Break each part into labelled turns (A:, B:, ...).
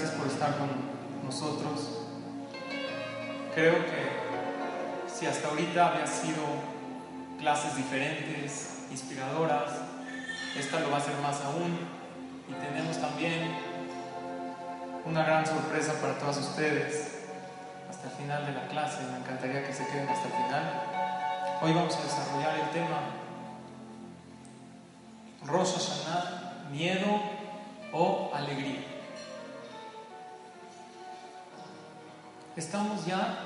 A: Gracias por estar con nosotros. Creo que si hasta ahorita había sido clases diferentes, inspiradoras, esta lo va a ser más aún. Y tenemos también una gran sorpresa para todos ustedes hasta el final de la clase. Me encantaría que se queden hasta el final. Hoy vamos a desarrollar el tema Rosh Hashanah, miedo o alegría. Estamos ya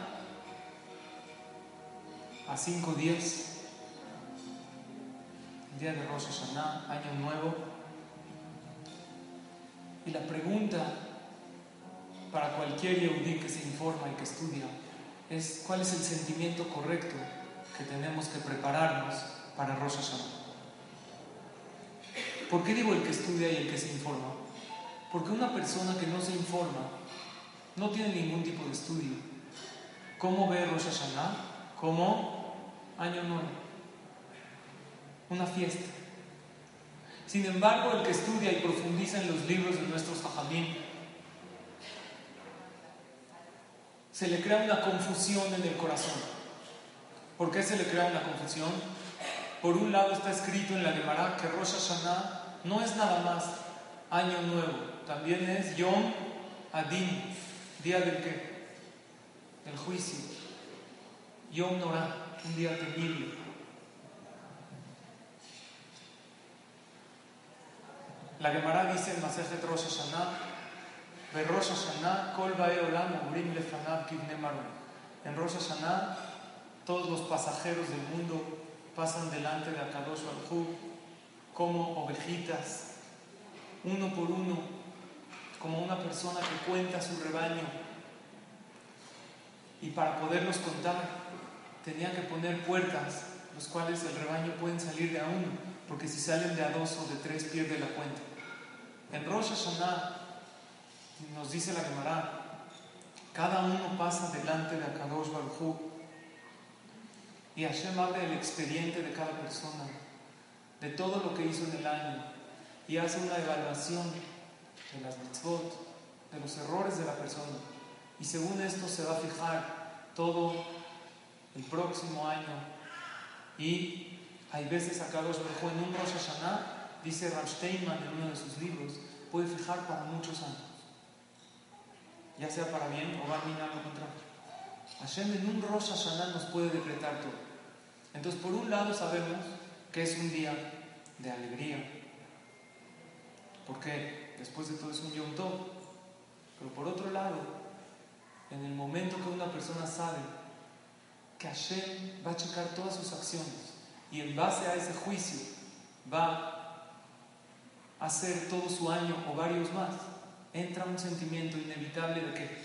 A: a cinco días, día de Rosh año nuevo. Y la pregunta para cualquier yehudí que se informa y que estudia es cuál es el sentimiento correcto que tenemos que prepararnos para Rosh Hashanah. ¿Por qué digo el que estudia y el que se informa? Porque una persona que no se informa no tiene ningún tipo de estudio. ¿Cómo ve Rosh Hashanah? Como año nuevo, una fiesta. Sin embargo, el que estudia y profundiza en los libros de nuestros hajamim, se le crea una confusión en el corazón. ¿Por qué se le crea una confusión? Por un lado está escrito en la Gemara que Rosh Hashanah no es nada más año nuevo, también es Yom Adin, día del qué? Del juicio. Yom Norah, un día terrible. La Gemara dice en Masejet Rosh Hashanah Rosh Hashanah, En Rosh Hashanah, todos los pasajeros del mundo pasan delante de Akadosh Baruj como ovejitas, uno por uno, como una persona que cuenta su rebaño. Y para poderlos contar, tenía que poner puertas, los cuales el rebaño pueden salir de a uno, porque si salen de a dos o de tres pierde la cuenta. En Rosh Hashanah, nos dice la Gemara, cada uno pasa delante de Akadosh Baruj y Hashem abre el expediente de cada persona, de todo lo que hizo en el año, y hace una evaluación de las mitzvot, de los errores de la persona. Y según esto se va a fijar todo el próximo año. Y hay veces Akadosh Baruj en un Rosh Hashanah, dice Ramsteinman en uno de sus libros, puede fijar para muchos años ya sea para bien o va a minar lo contrario. Hashem en un Rosh Hashanah nos puede decretar todo. Entonces, por un lado sabemos que es un día de alegría, porque después de todo es un Yom Tov. Pero por otro lado, en el momento que una persona sabe que Hashem va a checar todas sus acciones y en base a ese juicio va a hacer todo su año o varios más, entra un sentimiento inevitable de qué?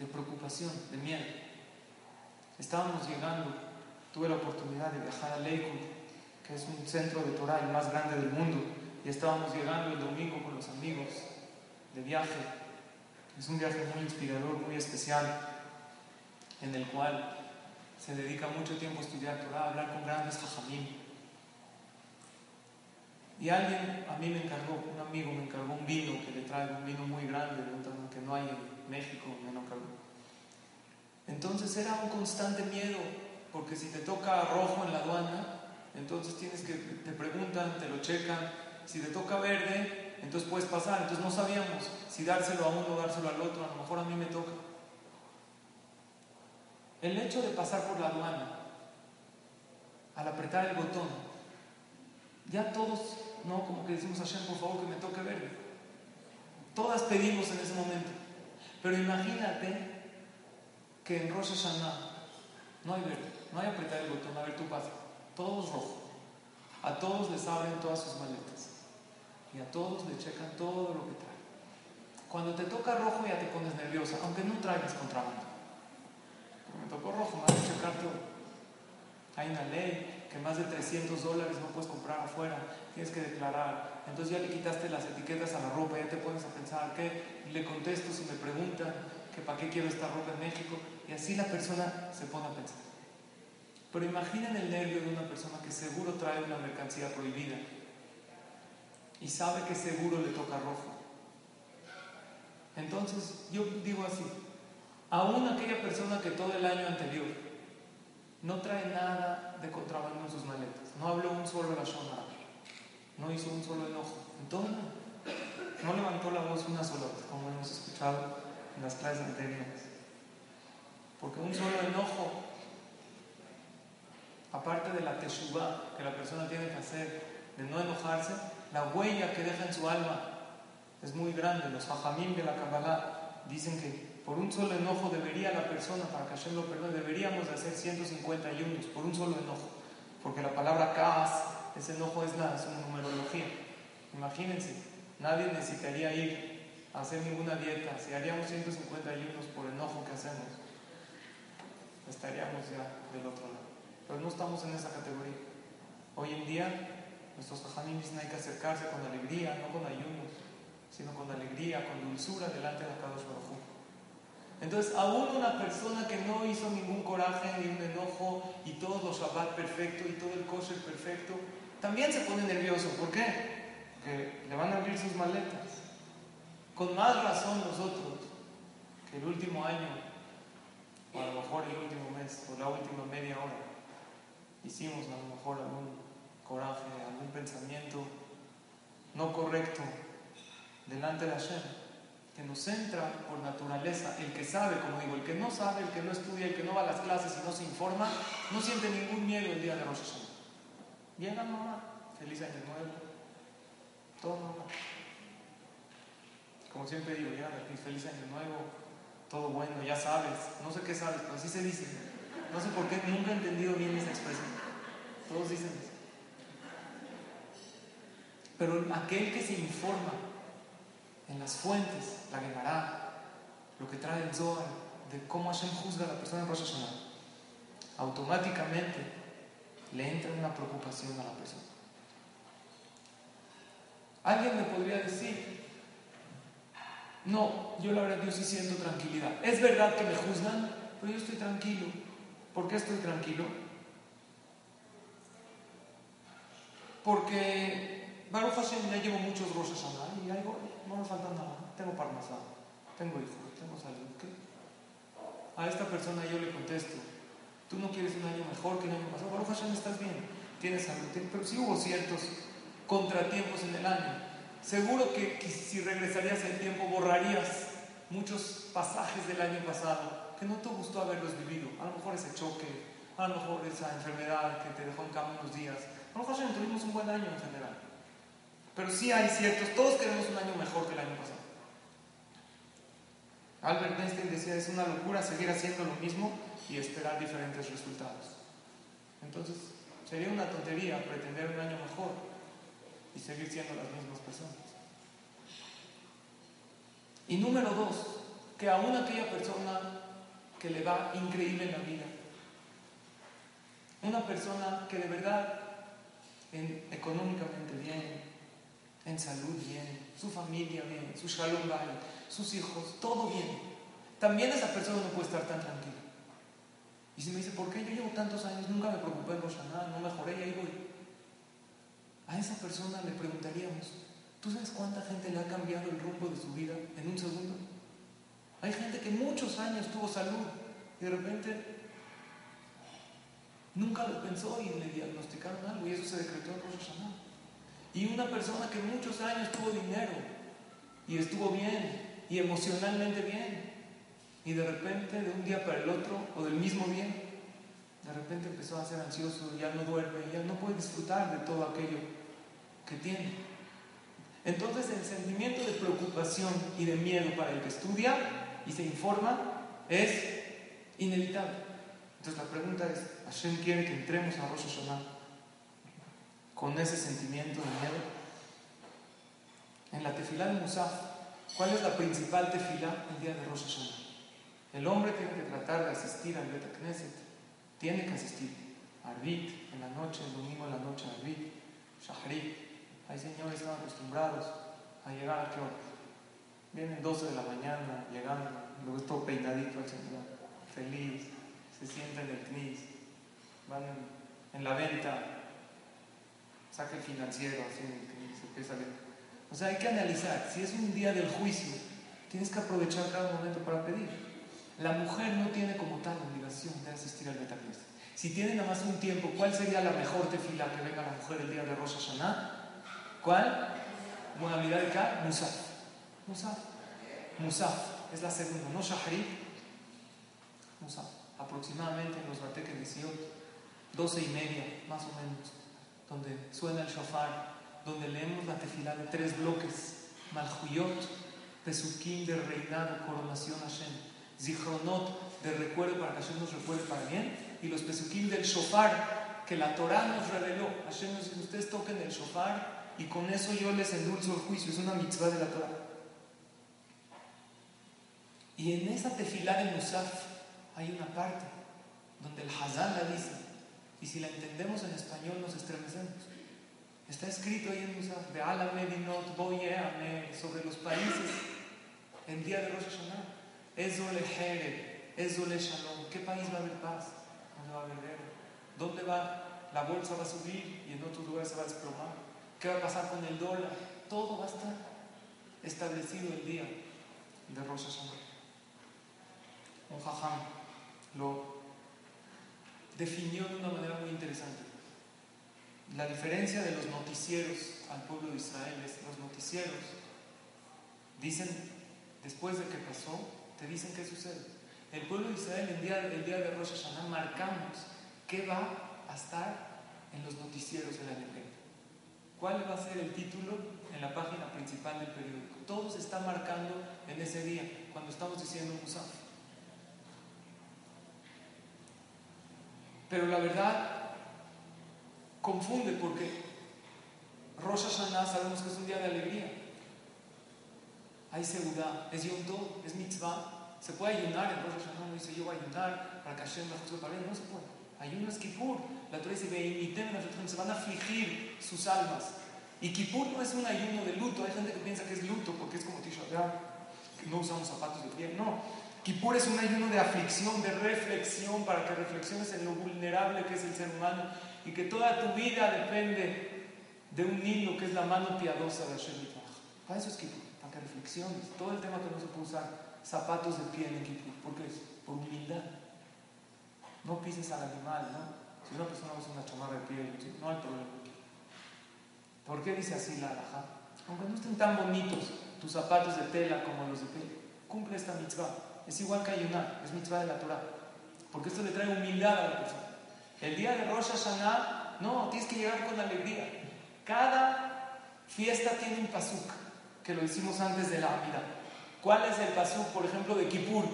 A: De preocupación, de miedo. Estábamos llegando, tuve la oportunidad de viajar a Lakewood, que es un centro de Torah el más grande del mundo, y estábamos llegando el domingo con los amigos de viaje. Es un viaje muy inspirador, muy especial, en el cual se dedica mucho tiempo a estudiar Torah, a hablar con grandes hajamim. Y alguien a mí me encargó, un amigo me encargó un vino que le trae un vino muy grande, que no hay en México, me lo encargó. Entonces era un constante miedo, porque si te toca rojo en la aduana, entonces tienes que, te preguntan, te lo checan, si te toca verde, entonces puedes pasar, entonces no sabíamos si dárselo a uno o dárselo al otro, a lo mejor a mí me toca. El hecho de pasar por la aduana, al apretar el botón, ya todos no, como que decimos a Hashem, por favor, que me toque verde. Todas pedimos en ese momento. Pero imagínate que en Rosh Hashanah no hay verde, no hay apretar el botón, a ver, tú pasa. Todos rojo. A todos les abren todas sus maletas. Y a todos le checan todo lo que trae. Cuando te toca rojo ya te pones nerviosa, aunque no traigas contrabando. me tocó rojo, me van a checar todo. Hay una ley que más de 300 dólares no puedes comprar afuera, tienes que declarar. Entonces ya le quitaste las etiquetas a la ropa, ya te pones a pensar, ¿qué? Le contesto si me preguntan que para qué quiero esta ropa en México. Y así la persona se pone a pensar. Pero imaginen el nervio de una persona que seguro trae una mercancía prohibida y sabe que seguro le toca rojo. Entonces, yo digo así, aún aquella persona que todo el año anterior no trae nada de contrabando en sus maletas, no habló un solo zona, no hizo un solo enojo, entonces no levantó la voz una sola vez, como hemos escuchado en las clases anteriores. Porque un solo enojo, aparte de la teshuva que la persona tiene que hacer, de no enojarse, la huella que deja en su alma es muy grande. Los hajamim de la Kabbalah dicen que por un solo enojo debería la persona, para que Hashem lo perdone, deberíamos de hacer 150 ayunos por un solo enojo. Porque la palabra kaas, ese enojo es, la, es una numerología. Imagínense, nadie necesitaría ir a hacer ninguna dieta. Si haríamos 150 ayunos por enojo que hacemos, estaríamos ya del otro lado. Pero no estamos en esa categoría. Hoy en día Nuestros jajamim dicen hay que acercarse con alegría, no con ayunos, sino con alegría, con dulzura delante de Kadosh Baruj Entonces, aún una persona que no hizo ningún coraje ni un enojo y todo los Shabbat perfecto y todo el kosher perfecto, también se pone nervioso. ¿Por qué? Porque le van a abrir sus maletas. Con más razón nosotros, que el último año, o a lo mejor el último mes, o la última media hora, hicimos a lo mejor algún coraje, algún pensamiento no correcto delante de Hashem, que nos entra por naturaleza. El que sabe, como digo, el que no sabe, el que no estudia, el que no va a las clases y no se informa, no siente ningún miedo el día de Rosh Hashanah. Llega mamá, feliz año nuevo, todo normal. Como siempre digo, llega feliz año nuevo, todo bueno, ya sabes, no sé qué sabes, pero así se dice. No sé por qué, nunca he entendido bien esa expresión. Todos dicen eso. Pero aquel que se informa en las fuentes, la Gemara, lo que trae el Zohar, de cómo Hashem juzga a la persona en Rosh automáticamente le entra una preocupación a la persona. Alguien me podría decir, no, yo la verdad yo sí siento tranquilidad. Es verdad que me juzgan, pero yo estoy tranquilo. ¿Por qué estoy tranquilo? Porque Baruch Hashem ya llevo muchos rosas a y ahí no me falta nada. Tengo parnasá, tengo hijos, tengo salud. A esta persona yo le contesto, tú no quieres un año mejor que el año pasado. Baruch Hashem estás bien, tienes salud. Pero sí hubo ciertos contratiempos en el año. Seguro que, que si regresarías el tiempo borrarías muchos pasajes del año pasado que no te gustó haberlos vivido. A lo mejor ese choque, a lo mejor esa enfermedad que te dejó en cama unos días. Lo mejor tuvimos un buen año en general. Pero sí hay ciertos, todos queremos un año mejor que el año pasado. Albert Einstein decía, es una locura seguir haciendo lo mismo y esperar diferentes resultados. Entonces, sería una tontería pretender un año mejor y seguir siendo las mismas personas. Y número dos, que aún aquella persona que le va increíble en la vida, una persona que de verdad en, económicamente bien, en salud bien, su familia bien, su shalom bien, sus hijos, todo bien. También esa persona no puede estar tan tranquila. Y si me dice, ¿por qué yo llevo tantos años, nunca me preocupé en Roshaná, no mejoré y ahí voy? A esa persona le preguntaríamos, ¿tú sabes cuánta gente le ha cambiado el rumbo de su vida en un segundo? Hay gente que muchos años tuvo salud y de repente nunca lo pensó y le diagnosticaron algo y eso se decretó en Rosh y una persona que muchos años tuvo dinero y estuvo bien y emocionalmente bien. Y de repente, de un día para el otro, o del mismo día, de repente empezó a ser ansioso, ya no duerme, ya no puede disfrutar de todo aquello que tiene. Entonces el sentimiento de preocupación y de miedo para el que estudia y se informa es inevitable. Entonces la pregunta es, ¿Hashem quiere que entremos a Rosh Hashanah con ese sentimiento de miedo? En la tefilá de Musaf, ¿cuál es la principal tefilá el día de Rosh Hashanah? El hombre tiene que tratar de asistir al Bet Knesset, tiene que asistir. Arbit en la noche, el domingo en la noche, Arbit, Shahrit. Hay señores están acostumbrados a llegar a qué hora. Vienen 12 de la mañana, llegando, todo peinadito al señor, feliz, se sienta en el knis, van en, la venta, saca el financiero, así se empieza a O sea, hay que analizar, si es un día del juicio, tienes que aprovechar cada momento para pedir. La mujer no tiene como tal obligación de asistir al Betamigdash. Si tiene nada más un tiempo, ¿cuál sería la mejor tefila que venga la mujer el día de Rosh Hashanah? ¿Cuál? Modalidad de qué? Musaf. Musaf. Musaf es la segunda, no Shahri. Musaf. Aproximadamente en los bateques 18, 12 y media, más o menos, donde suena el shofar, donde leemos la tefila de tres bloques: Malhuyot, Pesukim de reinado, coronación Hashem, Zichronot de recuerdo para que Hashem nos recuerde para bien y los pesukim del shofar que la Torah nos reveló. Hashem nos dice, ustedes toquen el shofar y con eso yo les endulzo el juicio. Es una mitzvah de la Torah. Y en esa tefilá de Musaf hay una parte donde el Hazán la dice. Y si la entendemos en español nos estremecemos. Está escrito ahí en Musaf, de Alamedinot Boyeame, sobre los países, el día de Rosh Hashanah. Ezole Jereb, Ezole Shalom. ¿Qué país va a haber paz? va a vender? ¿Dónde va? La bolsa va a subir y en otros lugares se va a desplomar. ¿Qué va a pasar con el dólar? Todo va a estar establecido el día de Rosh Hashanah. Un jajam lo definió de una manera muy interesante. La diferencia de los noticieros al pueblo de Israel es los noticieros dicen, después de que pasó, te dicen qué sucede. El pueblo de Israel, el día, el día de Rosh Hashanah, marcamos qué va a estar en los noticieros de la alegría. ¿Cuál va a ser el título en la página principal del periódico? Todo se está marcando en ese día, cuando estamos diciendo Musaf. Pero la verdad confunde porque Rosh Hashanah sabemos que es un día de alegría. Hay seguridad, es Yom es mitzvah, se puede ayunar, el Rosh Hashanah no dice yo voy a ayunar para que Hashem me para no se puede. Ayuno es Kippur. La Torah dice, se van a afligir sus almas. Y Kippur no es un ayuno de luto. Hay gente que piensa que es luto porque es como Tisha que no usamos zapatos de piel. No. Kippur es un ayuno de aflicción, de reflexión, para que reflexiones en lo vulnerable que es el ser humano y que toda tu vida depende de un niño que es la mano piadosa de Hashem Para eso es Kippur, para que reflexiones. Todo el tema que no se puede usar zapatos de piel en Kippur. ¿Por qué? Por humildad. No pises al animal, ¿no? Si una persona usa una chamarra de piel, no hay problema. ¿Por qué dice así la alhaja? Aunque no estén tan bonitos tus zapatos de tela como los de piel, cumple esta mitzvah. Es igual que ayunar, es mitzvah de la Torah. Porque esto le trae humildad a la persona. El día de Rosh Hashanah, no, tienes que llegar con alegría. Cada fiesta tiene un pasuk, que lo hicimos antes de la Amida. ¿Cuál es el pasuk, por ejemplo, de Kippur?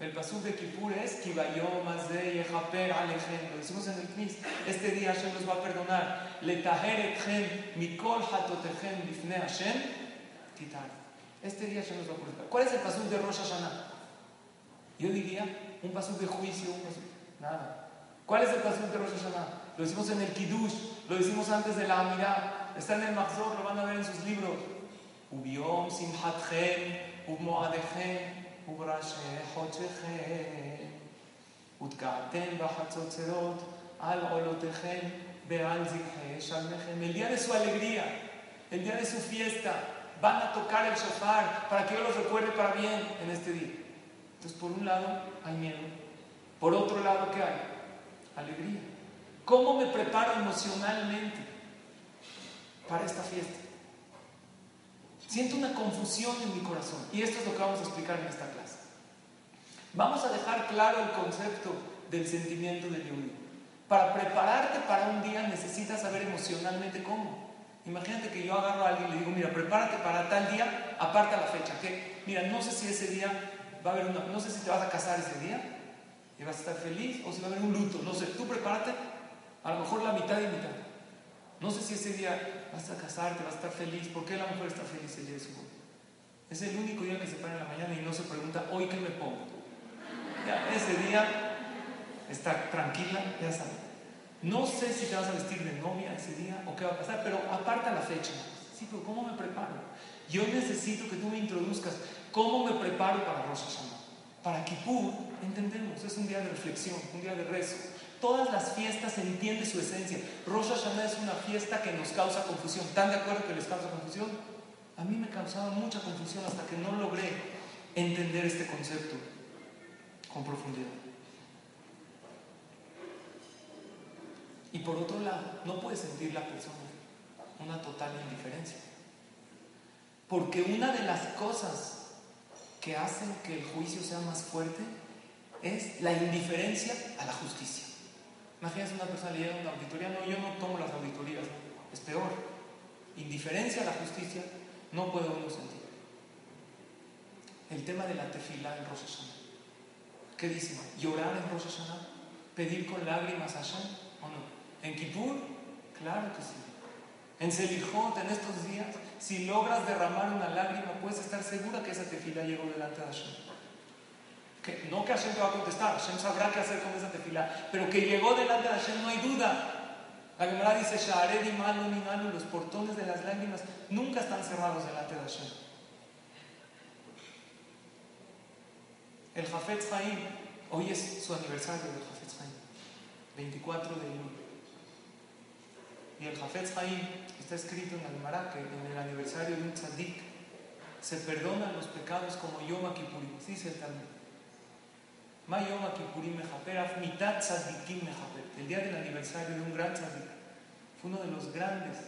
A: El pasuk de Kippur es Kibayom de Yehaper Alejem. Lo decimos en el Knis. Este día Hashem nos va a perdonar. Letaher etchem mikol hatotechem bifne Hashem titar. Este día Hashem nos va a perdonar. ¿Cuál es el pasuk de Rosh Hashanah? Yo diría un pasuk de juicio, un pasuk, nada. ¿Cuál es el pasuk de Rosh Hashanah? Lo hicimos en el Kiddush, lo hicimos antes de la Amirá, está en el Mahzor, lo van a ver en sus libros. Ubiom al. El día de su alegría, el día de su fiesta, van a tocar el shofar para que yo los recuerde para bien en este día. Entonces, por un lado hay miedo, por otro lado, ¿qué hay? Alegría. ¿Cómo me preparo emocionalmente para esta fiesta? Siento una confusión en mi corazón. Y esto es lo que vamos a explicar en esta clase. Vamos a dejar claro el concepto del sentimiento del Yehudi. Para prepararte para un día necesitas saber emocionalmente cómo. Imagínate que yo agarro a alguien y le digo, mira, prepárate para tal día, aparta la fecha. Que, mira, no sé si ese día va a haber una, no sé si te vas a casar ese día y vas a estar feliz o si va a haber un luto. No sé, tú prepárate, a lo mejor la mitad y mitad. No sé si ese día vas a casarte, vas a estar feliz. ¿Por qué la mujer está feliz el día de su boda? Es el único día que se para en la mañana y no se pregunta, ¿hoy qué me pongo? Ese día está tranquila, ya sabe. No sé si te vas a vestir de novia ese día o qué va a pasar, pero aparta la fecha. Sí, pero ¿cómo me preparo? Yo necesito que tú me introduzcas cómo me preparo para Rosh Hashanah. Para Kippur, entendemos, es un día de reflexión, un día de rezo todas las fiestas entiende su esencia. Rosh Hashanah es una fiesta que nos causa confusión. ¿Están de acuerdo que les causa confusión? A mí me causaba mucha confusión hasta que no logré entender este concepto con profundidad. Y por otro lado, no puede sentir la persona una total indiferencia. Porque una de las cosas que hacen que el juicio sea más fuerte es la indiferencia a la justicia. Imagínense una persona leyendo una auditoría, no, yo no tomo las auditorías, es peor. Indiferencia a la justicia no puede uno sentir. El tema de la tefila en Rosh Hashanah. ¿Qué dicen? ¿Llorar en Rosh? ¿Pedir con lágrimas a Hashem o no? ¿En Kippur? Claro que sí. En Selijot, en estos días, si logras derramar una lágrima, puedes estar segura que esa tefila llegó delante de Hashem. Que, no que Hashem te va a contestar, Hashem sabrá qué hacer con esa tefila, pero que llegó delante de Hashem no hay duda. La Gemara dice, Sha'ared y los portones de las lágrimas nunca están cerrados delante de Hashem. El Jafetz Haim, hoy es su aniversario del Jafetz Haim, 24 de julio. Y el Jafetz Haim está escrito en el Gemara que en el aniversario de un tzadik se perdonan los pecados como Yom Kippurim, dice el Talmud. Ma Yom Kippurim Mejaper, mitad tzadikim Mejaper el día del aniversario de un gran tzadik. Fue uno de los grandes,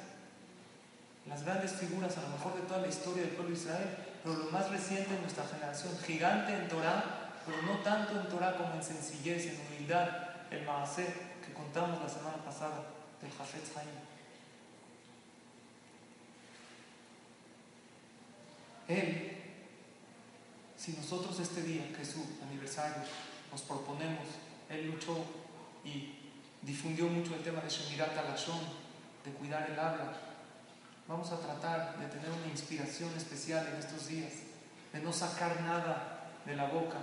A: las grandes figuras a lo mejor de toda la historia del pueblo de Israel, pero lo más reciente en nuestra generación, gigante en Torah, pero no tanto en Torah como en sencillez, en humildad, el Maaseh que contamos la semana pasada del Jafetz Haim. Él, si nosotros este día, que es su aniversario, nos proponemos, Él luchó y difundió mucho el tema de Shemirat Alashon, de cuidar el habla. Vamos a tratar de tener una inspiración especial en estos días, de no sacar nada de la boca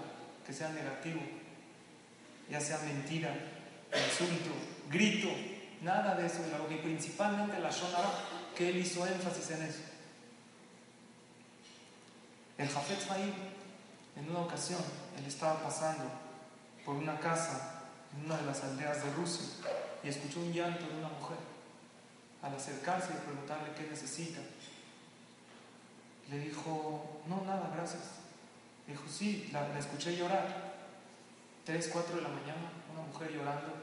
A: que sea negativo, ya sea mentira, insulto, grito, nada de eso de la boca, y principalmente la Shonara, que él hizo énfasis en eso. El Jafet Haim, en una ocasión, él estaba pasando por una casa en una de las aldeas de Rusia y escuchó un llanto de una mujer. Al acercarse y preguntarle qué necesita, le dijo, no, nada, gracias. Dijo, sí, la, escuché llorar. Tres, cuatro de la mañana, una mujer llorando.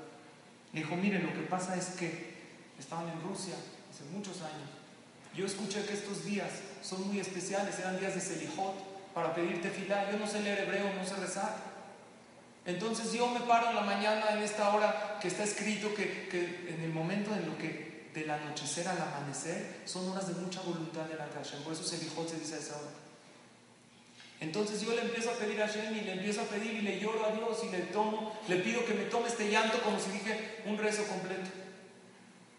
A: Dijo, mire, lo que pasa es que estaban en Rusia hace muchos años. Yo escuché que estos días son muy especiales, eran días de Selijot para pedirte tefilá. Yo no sé leer hebreo, no sé rezar. Entonces yo me paro en la mañana en esta hora que está escrito que, en el momento en lo que del anochecer al amanecer son horas de mucha voluntad de la Hashem. Por eso se dijo, se dice a esa hora. Entonces yo le empiezo a pedir a Hashem y le empiezo a pedir y le lloro a Dios y le tomo, le pido que me tome este llanto como si dije un rezo completo.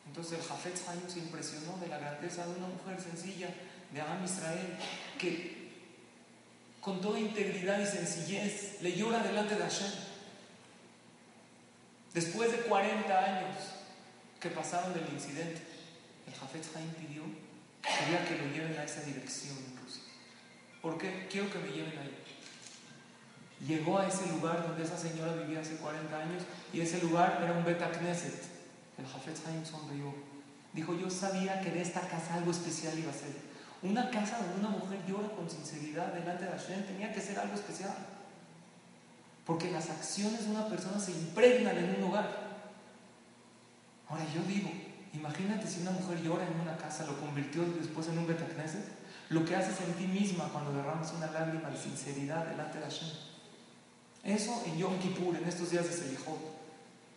A: Entonces el Jafet Haim se impresionó de la grandeza de una mujer sencilla de Am Israel que con toda integridad y sencillez, le llora delante de Hashem. Después de 40 años que pasaron del incidente, el Jafet Haim pidió quería que lo lleven a esa dirección inclusive. ¿Por qué? Quiero que me lleven ahí. Llegó a ese lugar donde esa señora vivía hace 40 años y ese lugar era un Beta Knesset. El Jafet Haim sonrió. Dijo, yo sabía que de esta casa algo especial iba a ser. Una casa donde una mujer llora con sinceridad delante de Hashem tenía que ser algo especial. Porque las acciones de una persona se impregnan en un hogar. Ahora yo digo, imagínate si una mujer llora en una casa, lo convirtió después en un betacneset, lo que haces en ti misma cuando derramas una lágrima de sinceridad delante de Hashem. Eso en Yom Kippur, en estos días de Selijot,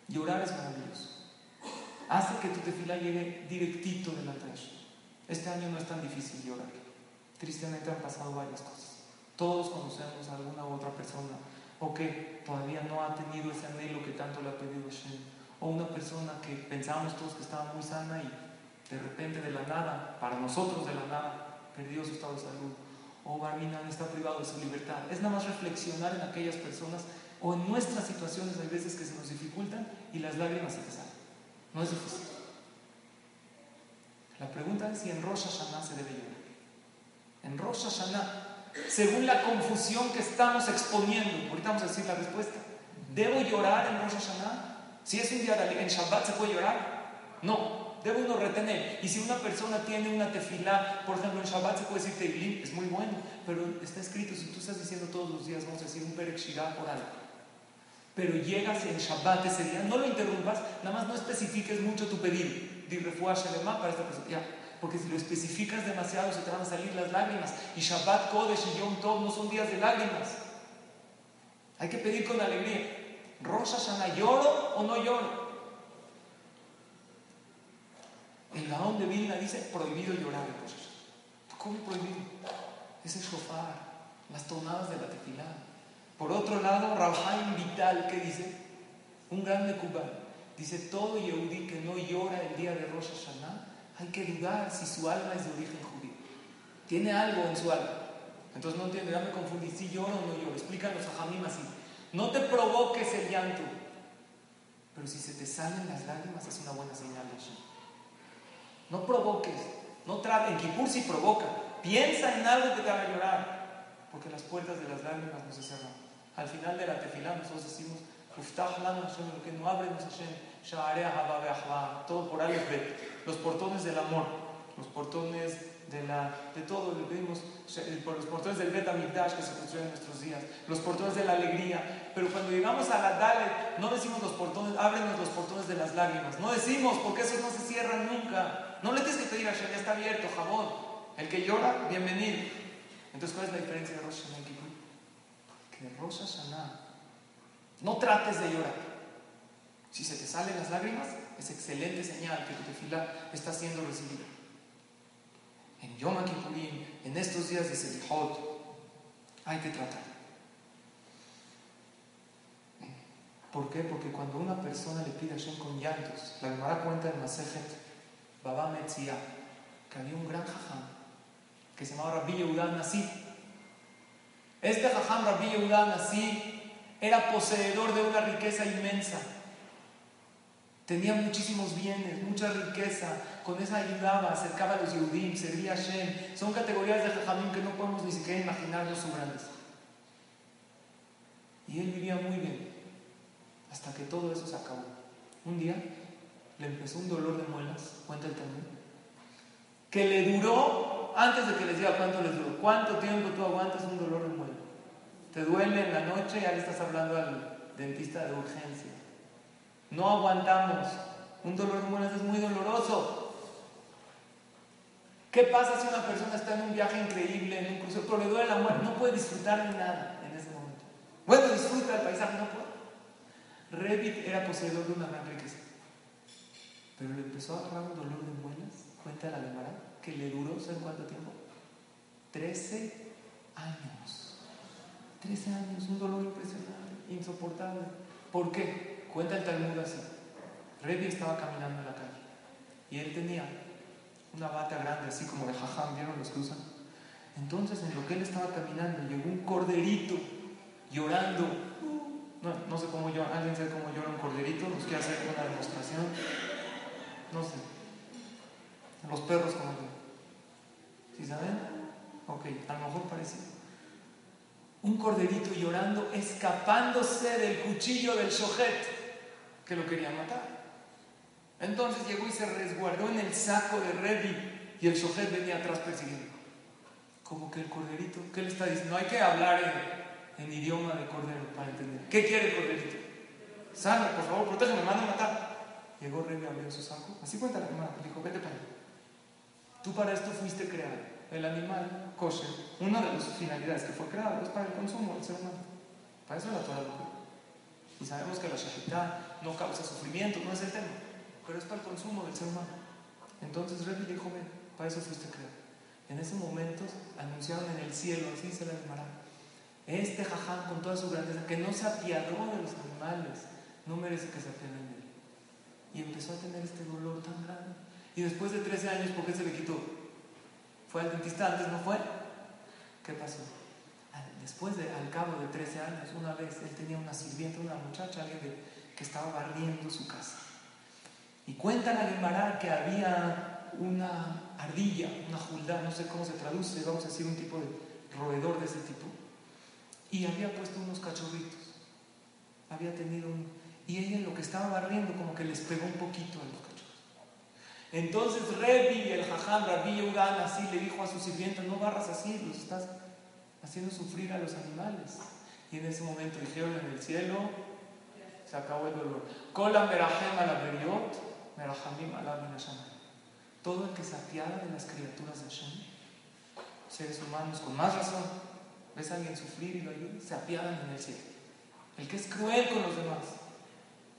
A: llorar es maravilloso. Hace que tu tefila llegue directito delante de Hashem. Este año no es tan difícil llorar. Tristemente han pasado varias cosas. Todos conocemos a alguna u otra persona o que todavía no ha tenido ese anhelo que tanto le ha pedido Shem. O una persona que pensábamos todos que estaba muy sana y de repente de la nada, para nosotros de la nada, perdió su estado de salud. O Barminan está privado de su libertad. Es nada más reflexionar en aquellas personas o en nuestras situaciones hay veces que se nos dificultan y las lágrimas se te salen. No es difícil. La pregunta es si en Rosh Hashanah se debe llorar. En Rosh Hashanah, según la confusión que estamos exponiendo, ahorita vamos a decir la respuesta, ¿debo llorar en Rosh Hashanah? Si es un día de en Shabbat, ¿se puede llorar? No, debe uno retener. Y si una persona tiene una tefilá, por ejemplo, en Shabbat se puede decir teilim, es muy bueno, pero está escrito, si tú estás diciendo todos los días, vamos a decir un perek por algo. Pero llegas en Shabbat ese día, no lo interrumpas, nada más no especifiques mucho tu pedido. Para esta persona. Porque si lo especificas demasiado se te van a salir las lágrimas. Y Shabbat, Kodesh y Yom Tov no son días de lágrimas. Hay que pedir con alegría. Rosa Sana, ¿lloro o no lloro? El Gaón de Vilna dice prohibido llorar Rosh ¿Cómo prohibido? Es el shofar, las tonadas de la tefilá. Por otro lado, Rabhaim Vital, ¿qué dice? Un grande cubano. Dice, todo Yehudi que no llora el día de Rosh Hashanah, hay que dudar si su alma es de origen judío. Tiene algo en su alma. Entonces no entiende, ya me confundí, si lloro o no lloro. Explícanos a Jamim así. No te provoques el llanto. Pero si se te salen las lágrimas es una buena señal de eso. No provoques. No trates. En Kipur sí provoca. Piensa en algo que te haga llorar. Porque las puertas de las lágrimas no se cerran. Al final de la tefilá nosotros decimos, que no abrimos todo por Aleph Los portones del amor. Los portones de, la, de todo, le pedimos por los portones del Bet que se construyen en nuestros días, los portones de la alegría. Pero cuando llegamos a la Dale, no decimos los portones, ábrenos los portones de las lágrimas. No decimos, porque esos no se cierran nunca. No le tienes que pedir a Hashem, ya está abierto, jabón. El que llora, bienvenido. Entonces, ¿cuál es la diferencia de Rosh Hashanah y Kippur? Que Rosh Hashanah, no trates de llorar. Si se te salen las lágrimas, es excelente señal que tu tefila está siendo recibida en Yom Kippurim, en estos días de Selihot, hay que tratar. ¿Por qué? Porque cuando una persona le pide a Hashem con llantos, la Gemara cuenta en Masejet Baba Metzia, que había un gran jajam que se llamaba Rabbi Yehuda Nasi. Este jajam Rabbi Yehuda Nasi era poseedor de una riqueza inmensa. Tenía muchísimos bienes, mucha riqueza, con esa ayudaba, acercaba a los Yehudim, servía a Shem. Son categorías de Jajamim que no podemos ni siquiera imaginarnos su grandeza. Y él vivía muy bien, hasta que todo eso se acabó. Un día le empezó un dolor de muelas, cuenta el que le duró, antes de que les diga cuánto les duró, cuánto tiempo tú aguantas un dolor de muelas. Te duele en la noche, ya le estás hablando al dentista de urgencia no aguantamos. Un dolor de muelas es muy doloroso. ¿Qué pasa si una persona está en un viaje increíble, en un crucero, pero le duele la muerte? No puede disfrutar de nada en ese momento. Bueno, disfruta del paisaje, no puede. Revit era poseedor de una gran riqueza. Pero le empezó a agarrar un dolor de muelas, cuenta la Gemara, que le duró, ¿saben cuánto tiempo? 13 años. 13 años, un dolor impresionante, insoportable. ¿Por qué? Cuenta el Talmud así. Revi estaba caminando en la calle y él tenía una bata grande, así como de jajam, ¿vieron los que usan? Entonces, en lo que él estaba caminando, llegó un corderito llorando. No, no sé cómo llora, alguien sabe cómo llora un corderito, nos quiere hacer una demostración. No sé. Los perros como yo. ¿Sí saben? Ok, a lo mejor parecido un corderito llorando, escapándose del cuchillo del shojet que lo querían matar. Entonces llegó y se resguardó en el saco de Revi y el Shohet venía atrás persiguiendo. Como que el corderito, ¿qué le está diciendo? No hay que hablar en, idioma de cordero para entender. ¿Qué quiere el corderito? Sana, por favor, protégeme, me manda a matar. Llegó Revi, abrió su saco. Así cuenta la hermana. Dijo, vete para allá. Tú para esto fuiste creado. El animal kosher, una de las finalidades que fue creado es para el consumo del ser humano. Para eso la Torah y sabemos que la shahitá no causa sufrimiento, no es el tema, pero es para el consumo del ser humano. Entonces Rebbe dijo, ven, para eso fuiste creado. En ese momento anunciaron en el cielo, así se le llamará, este jaján con toda su grandeza, que no se apiadó de los animales, no merece que se apiaden de él. Y empezó a tener este dolor tan grande. Y después de 13 años, ¿por qué se le quitó? ¿Fue al dentista antes? ¿No fue? ¿Qué pasó? Después, de, al cabo de 13 años, una vez él tenía una sirvienta, una muchacha, alguien que estaba barriendo su casa. Y cuentan a Gemara que había una ardilla, una juldá, no sé cómo se traduce, vamos a decir un tipo de roedor de ese tipo. Y había puesto unos cachorritos. Había tenido un... Y ella lo que estaba barriendo como que les pegó un poquito a. Entonces Revi, el jajam, Rabbi Yehudan, así le dijo a su sirvienta, no barras así, los estás haciendo sufrir a los animales. Y en ese momento dijeron en el cielo, se acabó el dolor. Kola merahem merahamim Todo el que se apiada de las criaturas de Hashem, seres humanos con más razón, ves a alguien sufrir y lo ayuda, se apiadan en el cielo. El que es cruel con los demás,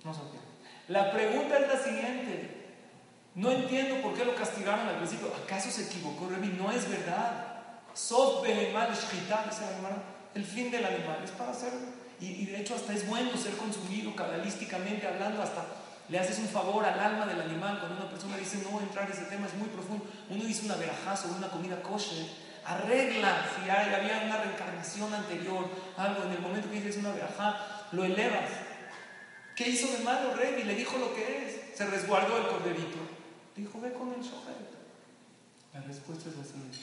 A: no se apiada. La pregunta es la siguiente. No entiendo por qué lo castigaron al principio. ¿Acaso se equivocó, Revi? No es verdad. Sof animal el fin del animal es para hacerlo. Y, de hecho hasta es bueno ser consumido cabalísticamente hablando, hasta le haces un favor al alma del animal cuando una persona dice no entrar ese tema es muy profundo. Uno dice una verajazo una comida kosher, arregla si hay, había una reencarnación anterior, algo en el momento que dices una verajá, lo elevas. ¿Qué hizo de malo rey? Y le dijo lo que es. Se resguardó el corderito. Dijo, ve con el shohet. La respuesta es la siguiente.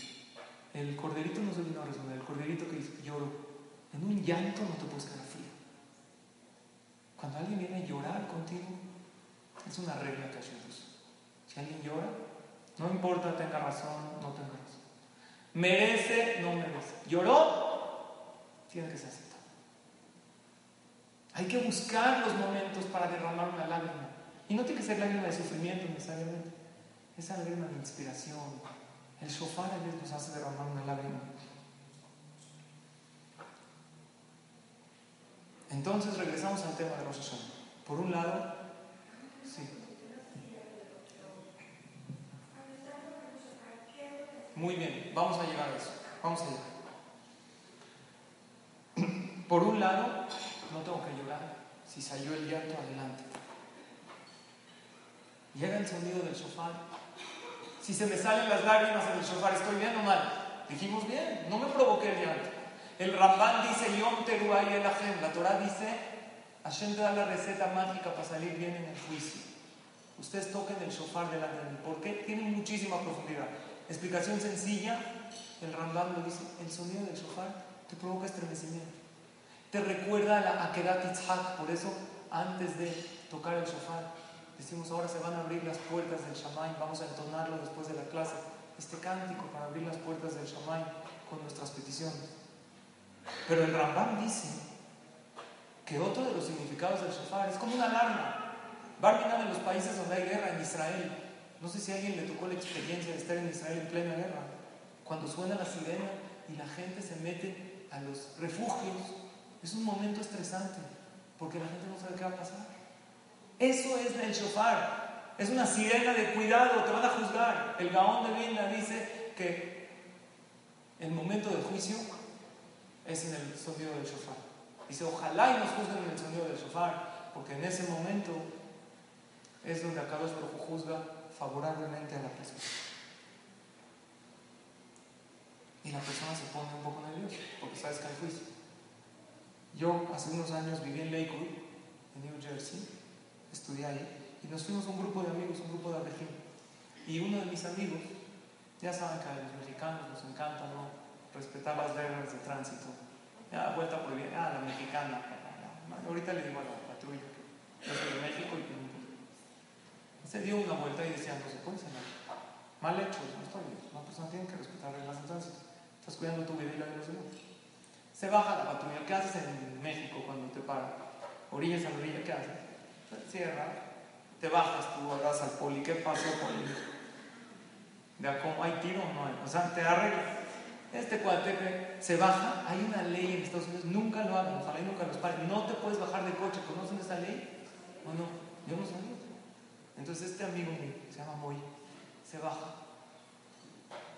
A: El corderito no se vino a responder. El corderito que lloro en un llanto no te puedes quedar frío. Cuando alguien viene a llorar contigo, es una regla que Si alguien llora, no importa tenga razón, no tenga razón. Merece, no merece. Lloró, tiene que ser aceptado. Hay que buscar los momentos para derramar una lágrima. Y no tiene que ser lágrima de sufrimiento necesariamente. Esa lágrima de inspiración. El sofá a veces nos hace derramar una lágrima. Entonces regresamos al tema de los Hashanah. Por un lado, sí. Muy bien, vamos a llegar a eso. Vamos a llegar. Por un lado, no tengo que llorar. Si salió el llanto, adelante. Llega el sonido del shofar. Si se me salen las lágrimas en el shofar, ¿estoy bien o mal? Dijimos bien, no me provoqué el llanto. El Ramban dice, Yom Teruay el La Torah dice, Hashem te da la receta mágica para salir bien en el juicio. Ustedes toquen el shofar delante de mí. ¿Por qué? Tiene muchísima profundidad. Explicación sencilla, el Ramban lo dice, el sonido del shofar te provoca estremecimiento. Te recuerda a la Akedat Yitzhak, por eso antes de tocar el shofar, decimos ahora se van a abrir las puertas del Shamay, vamos a entonarlo después de la clase, este cántico para abrir las puertas del Shamay con nuestras peticiones. Pero el Rambam dice que otro de los significados del shofar es como una alarma. Barminan en los países donde hay guerra, en Israel. No sé si a alguien le tocó la experiencia de estar en Israel en plena guerra. Cuando suena la sirena y la gente se mete a los refugios, es un momento estresante porque la gente no sabe qué va a pasar. Eso es el shofar. Es una sirena de cuidado, te van a juzgar. El Gaón de Vilna dice que el momento del juicio es en el sonido del shofar. Dice, ojalá y nos juzguen en el sonido del shofar, porque en ese momento es donde Akadosh Baruj juzga favorablemente a la persona. Y la persona se pone un poco nerviosa, porque sabes que hay juicio. Yo hace unos años viví en Lakewood, en New Jersey, estudié ahí, y nos fuimos un grupo de amigos, un grupo de Argentina. Y uno de mis amigos, ya saben que a los mexicanos nos encanta, ¿no? respetar las reglas de tránsito. Ya, vuelta prohibida, ah, la mexicana. Ahorita le digo a la patrulla, yo soy de México y se dio una vuelta y decía, no se puede señalar. Mal hecho, no está bien. Una persona tiene que respetar reglas de tránsito. Estás cuidando tu vida y la de los demás. Se baja la patrulla. ¿Qué haces en México cuando te para? Orillas a orilla, ¿qué haces? Cierra. Te bajas tú, vas al poli. ¿Qué pasó, poli? ¿De cómo hay tiro no hay? O sea, te arreglas. Este cuatepe se baja, hay una ley en Estados Unidos, nunca lo hagan, ojalá y nunca los paren. No te puedes bajar de coche, ¿conocen esa ley? ¿O no? Yo no sabía. Entonces este amigo mío, se llama Moy, se baja.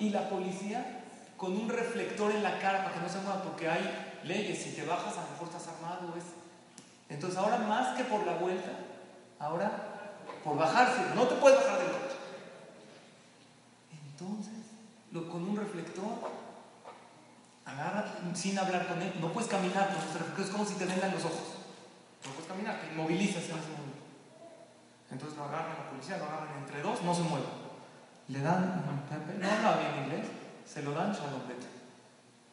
A: Y la policía, con un reflector en la cara para que no se mueva, porque hay leyes, si te bajas a lo mejor estás armado. Es... Entonces ahora más que por la vuelta, ahora por bajarse, no te puedes bajar del coche. Entonces, con un reflector agarra sin hablar con él. No puedes caminar es como si te vendan los ojos. No puedes caminar, te inmovilizas en ese momento. Entonces lo agarran la policía, lo agarran entre dos, no se mueve. Le dan, no habla bien inglés, se lo dan, ya lo vete.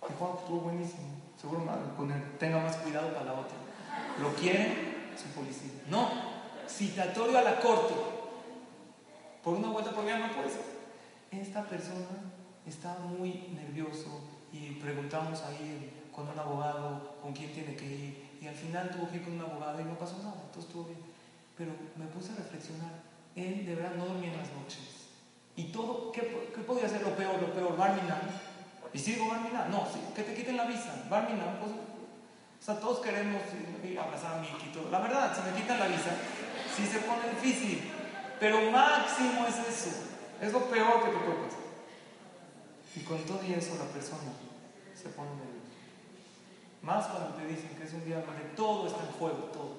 A: Dijo, estuvo buenísimo. Seguro poner, tenga más cuidado para la otra. Lo quieren, es un policía. No, citatorio a la corte. Por una vuelta por día no puede ser. Esta persona está muy nervioso y preguntamos ahí con un abogado con quién tiene que ir y al final tuvo que ir con un abogado y no pasó nada, entonces estuvo bien. Pero me puse a reflexionar, él de verdad no dormía en las noches. Y todo, ¿qué, qué podía ser lo peor? Lo peor, Barminan. ¿Y sigo Barminan? No, que te quiten la visa. Barminan, pues, o sea, todos queremos abrazar a Miki y todo. La verdad, si me quitan la visa, sí se pone difícil. Pero máximo es eso. Es lo peor que te puede. Y con todo y eso la persona se pone nerviosa. Más cuando te dicen que es un día donde todo está en juego, todo.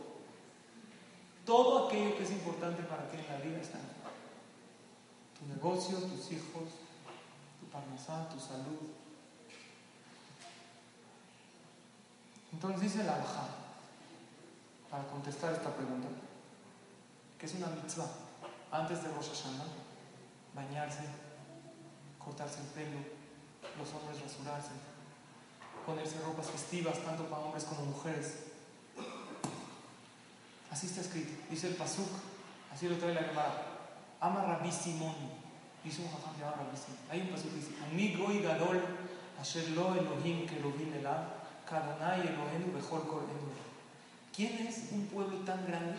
A: Todo aquello que es importante para ti en la vida está en juego. Tu negocio, tus hijos, tu parnasá, tu salud. Entonces dice la Alajá, para contestar esta pregunta, que es una mitzvah, antes de Rosh Hashanah, bañarse, cortarse el pelo, los hombres rasurarse, ponerse ropas festivas, tanto para hombres como mujeres. Así está escrito, dice el Pasuk, así lo trae la Gemara. Ama Rabbi dice un jajam llamado Rabbi Simón. Hay un Pasuk que dice, Amigo y Gadol, Asher lo Elohim Kadonai Elohenu Bechol Korenu. ¿Quién es un pueblo tan grande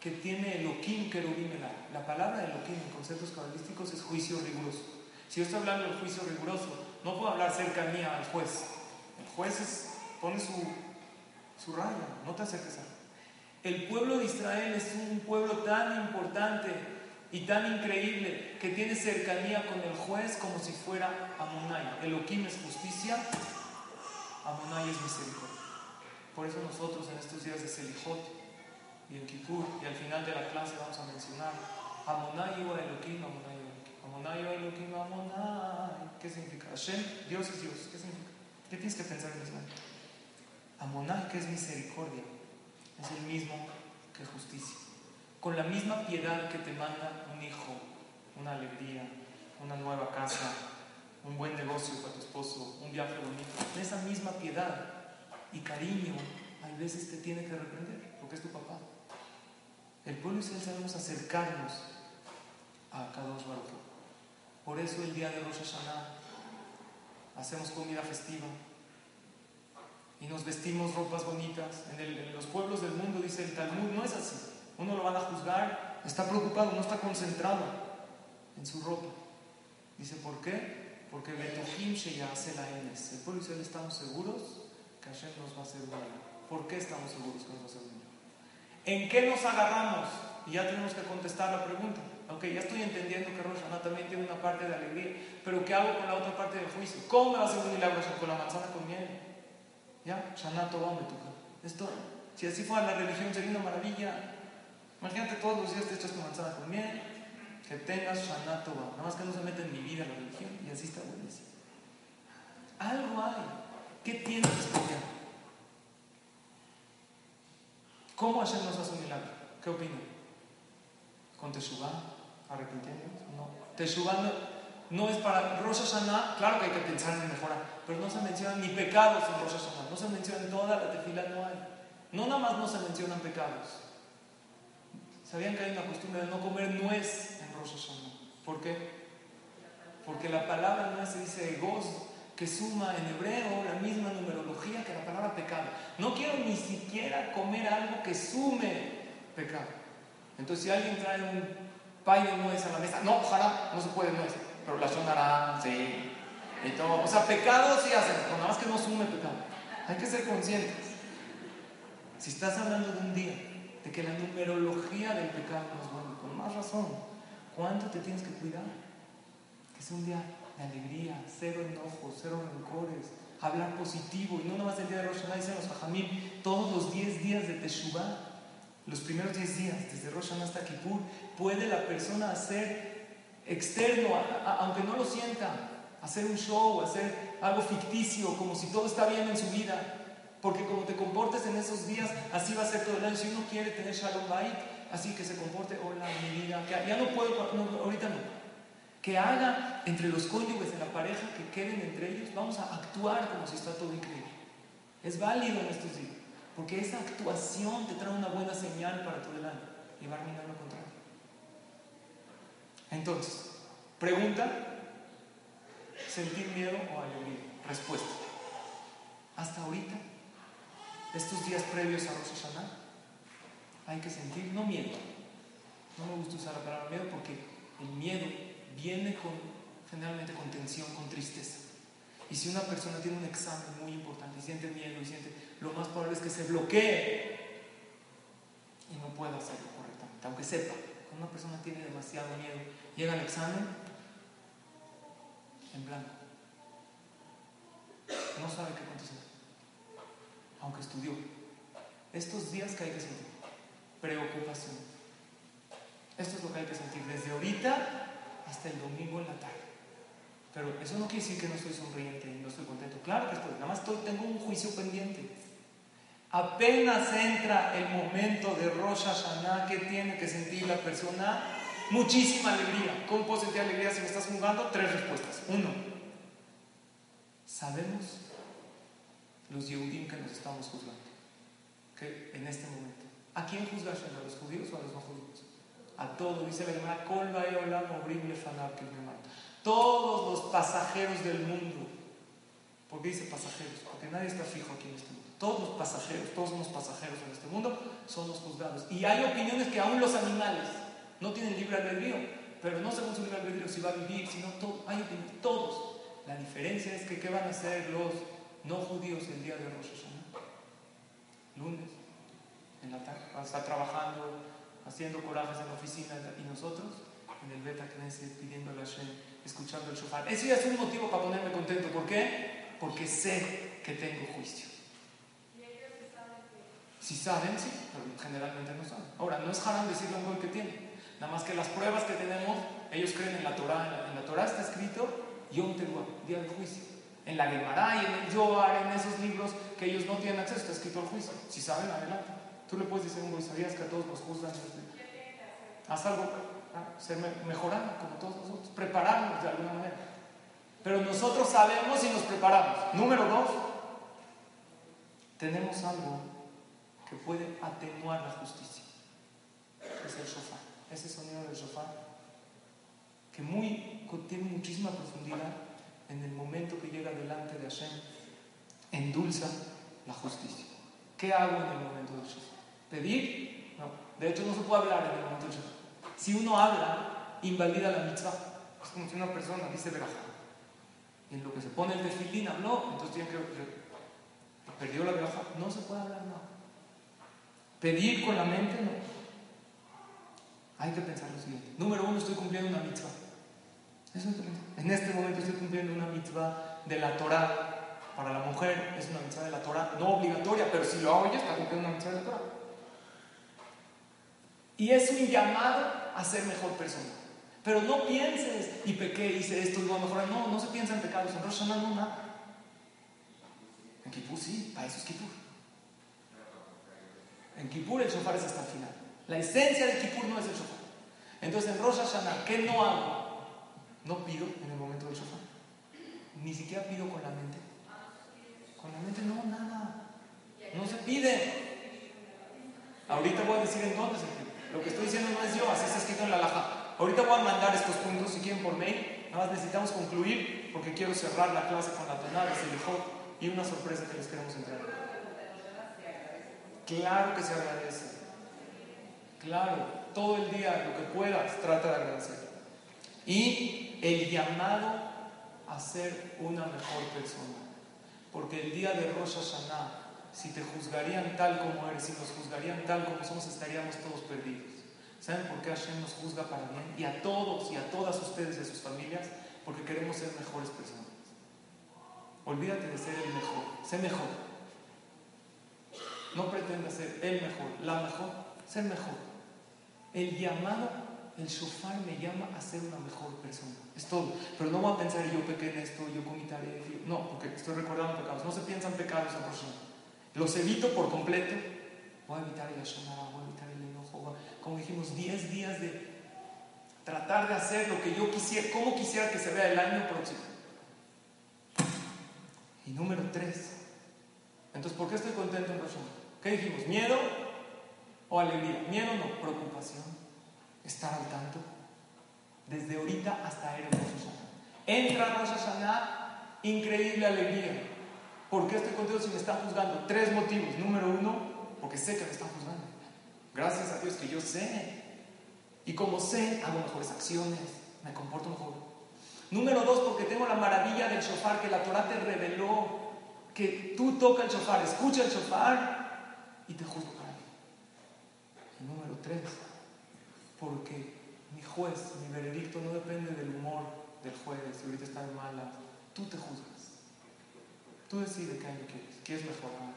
A: que tiene Elohim Kerubim? La palabra Elohim en conceptos cabalísticos es juicio riguroso. Si yo estoy hablando del juicio riguroso, no puedo hablar cercanía al juez. El juez pone su, su raya, no te acerques a El pueblo de Israel es un pueblo tan importante y tan increíble que tiene cercanía con el juez como si fuera Amonai. Elohim es justicia, Amonai es misericordia. Por eso nosotros en estos días de Selijot y en Kippur y al final de la clase vamos a mencionar Amonai o Elohim, Amonai o Amonai o Elohim, Amonai. ¿Qué significa? Hashem, Dios es Dios. ¿Qué significa? ¿Qué tienes que pensar en eso? Amonai, que es misericordia, es el mismo que justicia. Con la misma piedad que te manda un hijo, una alegría, una nueva casa, un buen negocio para tu esposo, un viaje bonito, esa misma piedad y cariño, hay veces te tiene que reprender, porque es tu papá. El pueblo Israel sabemos acercarnos a Kadosh Baruch. Por eso el día de Rosh Hashanah hacemos comida festiva y nos vestimos ropas bonitas. En, los pueblos del mundo, dice el Talmud, no es así. Uno lo van a juzgar, está preocupado, no está concentrado en su ropa. Dice, ¿por qué? Porque Betohim hace la Enes. El pueblo Israel estamos seguros que Hashem nos va a hacer un ¿Por qué estamos seguros que nos va a hacer un ¿En qué nos agarramos? Y ya tenemos que contestar la pregunta. Aunque ya estoy entendiendo que Rosh también tiene una parte de alegría, pero ¿qué hago con la otra parte del juicio? ¿Cómo me va a hacer un milagro con la manzana con miel? ¿Ya? Shana toca. Esto, si así fuera la religión sería una maravilla. Imagínate todos los días te echas tu manzana con miel, que tengas Shana Tobá. Nada más que no se mete en mi vida la religión y así está buenísimo. Algo hay. ¿Qué tiene que especial? ¿Cómo Hashem nos hace un milagro? ¿Qué opinan? ¿Con Teshuvah? arrepintiéndonos. No. Teshuvah no, es para Rosh Hashanah, claro que hay que pensar en mejorar, pero no se mencionan ni pecados en Rosh Hashanah, no se mencionan toda la tefila, no hay. No nada más no se mencionan pecados. ¿Sabían que hay una costumbre de no comer nuez Rosh? ¿Por qué? Porque la palabra nuez se dice goz, que suma en hebreo la misma numerología que la palabra pecado. No quiero ni siquiera comer algo que sume pecado. Entonces, si alguien trae un pay de nuez a la mesa. No, ojalá, no se puede nuez. Pero la sonará, sí. Y. O sea, pecado sí hacen, pero nada más que no sume pecado. Hay que ser conscientes. Si estás hablando de un día, de que la numerología del pecado no es con más razón, ¿cuánto te tienes que cuidar? Que sea un día de alegría, cero enojos, cero rencores, hablar positivo, y no nada más el día de Rosh Hashanah, dicen los Fajamim, todos los 10 días de Teshuvah los primeros 10 días, desde Rosh Hashanah hasta Kippur, puede la persona hacer externo, aunque no lo sienta, hacer un show, hacer algo ficticio, como si todo está bien en su vida. Porque como te comportes en esos días, así va a ser todo el año. Si uno quiere tener Shalom Bait, así que se comporte, hola, mi vida, que ya no puedo, ahorita no. Que haga entre los cónyuges de la pareja, que queden entre ellos, vamos a actuar como si está todo increíble. Es válido en estos días. Porque esa actuación te trae una buena señal para tu año. Y va a lo contrario. Entonces, pregunta, ¿sentir miedo o alegría? Respuesta. Hasta ahorita, estos días previos a Rosh Hashanah, hay que sentir, no miedo. No me gusta usar la palabra miedo porque el miedo viene con, generalmente con tensión, con tristeza. Y si una persona tiene un examen muy importante y siente miedo y siente, lo más probable es que se bloquee y no pueda hacerlo correctamente, aunque sepa. Cuando una persona tiene demasiado miedo, llega al examen en blanco. No sabe qué contestar, aunque estudió. Estos días que hay que sentir, preocupación. Esto es lo que hay que sentir desde ahorita hasta el domingo en la tarde. Pero eso no quiere decir que no estoy sonriente y no estoy contento. Claro que estoy, nada más tengo un juicio pendiente. Apenas entra el momento de Rosh Hashanah, que tiene que sentir la persona? Muchísima alegría. ¿Cómo puedo sentir alegría si me estás juzgando? Tres respuestas. Uno, sabemos los Yehudim que nos estamos juzgando. Que en este momento. ¿A quién juzga ¿A los judíos o a los no judíos? A todos, dice la hermana, todos los pasajeros del mundo. ¿Por qué dice pasajeros? Porque nadie está fijo aquí en este mundo. Todos los pasajeros, todos los pasajeros en este mundo, son los juzgados. Y hay opiniones que aún los animales no tienen libre albedrío, pero no según su libre albedrío si va a vivir, sino todo, hay opiniones, todos. La diferencia es que ¿qué van a hacer los no judíos el día de Rosh Hashanah? Lunes, en la a estar trabajando, haciendo corajes en la oficina y nosotros en el Beta Knesset pidiendo la Shem escuchando el shofar. Eso ya es un motivo para ponerme contento. ¿Por qué? Porque sé que tengo juicio. Si saben, sí, pero generalmente no saben. Ahora, no es haram decirle a un que tiene. Nada más que las pruebas que tenemos, ellos creen en la Torah. En la, Torah está escrito Yom Teruah, día del juicio. En la Gemara y en el Yoar, en esos libros que ellos no tienen acceso, está escrito el juicio. Si saben, adelante. Tú le puedes decir ¿sabías que a todos nos juzgan? Haz algo ser mejorar como todos nosotros, prepararnos de alguna manera. Pero nosotros sabemos y nos preparamos. Número dos, tenemos algo que puede atenuar la justicia. Es el sofá. Ese sonido del sofá que muy, tiene muchísima profundidad en el momento que llega delante de Hashem, endulza la justicia. ¿Qué hago en el momento del sofá? ¿Pedir? No. De hecho, no se puede hablar en el momento. Si uno habla, invalida la mitzvah. Es como si una persona dice verajá. Y en lo que se pone el tefilín habló, entonces tiene que. Perdió la verajá. No se puede hablar nada. Pedir con la mente, no. Hay que pensar lo siguiente. Número uno, estoy cumpliendo una mitzvah. En este momento estoy cumpliendo una mitzvah de la Torah. Para la mujer es una mitzvah de la Torah, no obligatoria, pero si lo hago ya está cumpliendo una mitzvah de la Torah. Y es un llamado a ser mejor persona. Pero no pienses, y pequé, hice esto, y voy a mejorar. No, no se piensa en pecados. En Rosh no, nada. En Kippur sí, para eso es Kippur. En Kippur el shofar es hasta el final. La esencia de Kippur no es el shofar. Entonces en Rosh Hashanah, ¿qué no hago? No pido en el momento del shofar. Ni siquiera pido con la mente. Con la mente no, nada. No se pide. Ahorita voy a decir en dónde se pide. Lo que estoy diciendo no es yo, así está escrito en la laja. Ahorita voy a mandar estos puntos, si quieren por mail. Nada más necesitamos concluir porque quiero cerrar la clase con la tonada, se dejó y una sorpresa que les queremos entregar. Claro que se agradece. Claro, todo el día, lo que puedas, trata de agradecer. Y el llamado a ser una mejor persona. Porque el día de Rosh Hashanah si te juzgarían tal como eres, si nos juzgarían tal como somos, estaríamos todos perdidos. ¿Saben por qué Hashem nos juzga para bien? Y a todos y a todas ustedes y a sus familias, porque queremos ser mejores personas. Olvídate de ser el mejor, sé mejor. No pretendas ser el mejor, la mejor, ser mejor. El llamado, el shofar me llama a ser una mejor persona. Es todo. Pero no voy a pensar yo pequé en esto, yo comitaré. No, porque estoy recordando pecados. No se piensan pecados en persona. Los evito por completo. Voy a evitar el Yashonara, voy a evitar el enojo. Como dijimos, 10 días de tratar de hacer lo que yo quisiera, como quisiera que se vea el año próximo. Y número 3. Entonces, ¿por qué estoy contento en Rosh ¿Qué dijimos? ¿Miedo o alegría? Miedo no, preocupación. Estar al tanto. Desde ahorita hasta Erev Rosh Entra Rosh Hashanah, increíble alegría. ¿Por qué estoy contigo si me están juzgando? Tres motivos. Número uno, porque sé que me están juzgando. Gracias a Dios que yo sé. Y como sé, hago mejores acciones, me comporto mejor. Número dos, porque tengo la maravilla del shofar que la Torah te reveló. Que tú toca el shofar, escucha el shofar y te juzgo para mí. Y número tres, porque mi juez, mi veredicto no depende del humor del juez, si ahorita está de mala. Tú te juzgas. Tú decides qué año quieres. ¿Quieres mejorar?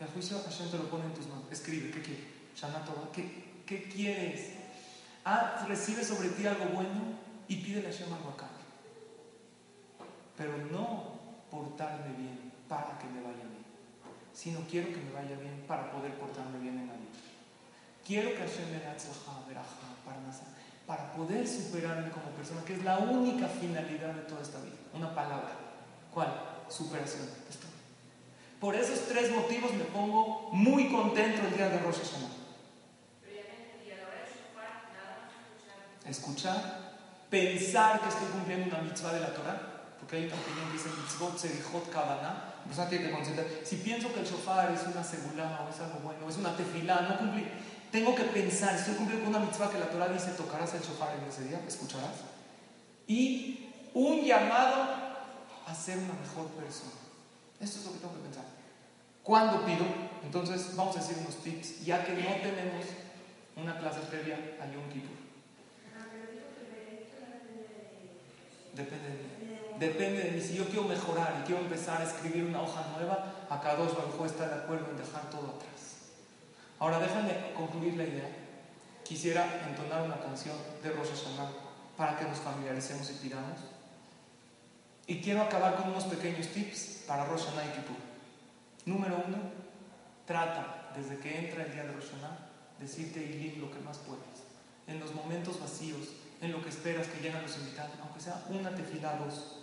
A: El juicio Hashem te lo pone en tus manos. Escribe, ¿qué quieres? ¿qué, ¿qué quieres? Ah, recibe sobre ti algo bueno y pídele a Hashem algo acá. Pero no portarme bien para que me vaya bien, sino quiero que me vaya bien para poder portarme bien en la vida. Quiero que Hashem me dé para poder superarme como persona, que es la única finalidad de toda esta vida. Una palabra. ¿Cuál? Superación. Por esos tres motivos me pongo muy contento el día de Rosh Hashanah. Escuchar, pensar que estoy cumpliendo una mitzvah de la Torah, porque hay una opinión que dice mitzvot serihot. La persona tiene que concentrar. Si pienso que el shofar es una segulá o es algo bueno, es una tefilá, no cumplí. Tengo que pensar, estoy cumpliendo con una mitzvah que la Torah dice, tocarás el shofar en ese día, escucharás. Y un llamado a ser una mejor persona. Esto es lo que tengo que pensar. ¿Cuándo pido? Entonces vamos a decir unos tips, ya que no tenemos una clase previa a Yom Kippur. Depende de mí. Depende de mí. Si yo quiero mejorar y quiero empezar a escribir una hoja nueva, acá dos Baruj está de acuerdo en dejar todo atrás. Ahora déjame concluir la idea. Quisiera entonar una canción de Rosh Hashanah para que nos familiaricemos y pidamos. Y quiero acabar con unos pequeños tips para Rosh Hashanah y Kippur. Número uno, trata desde que entra el día de Rosh Hashanah decirte y lo que más puedas. En los momentos vacíos, en lo que esperas que lleguen los invitados, aunque sea una tefila, dos.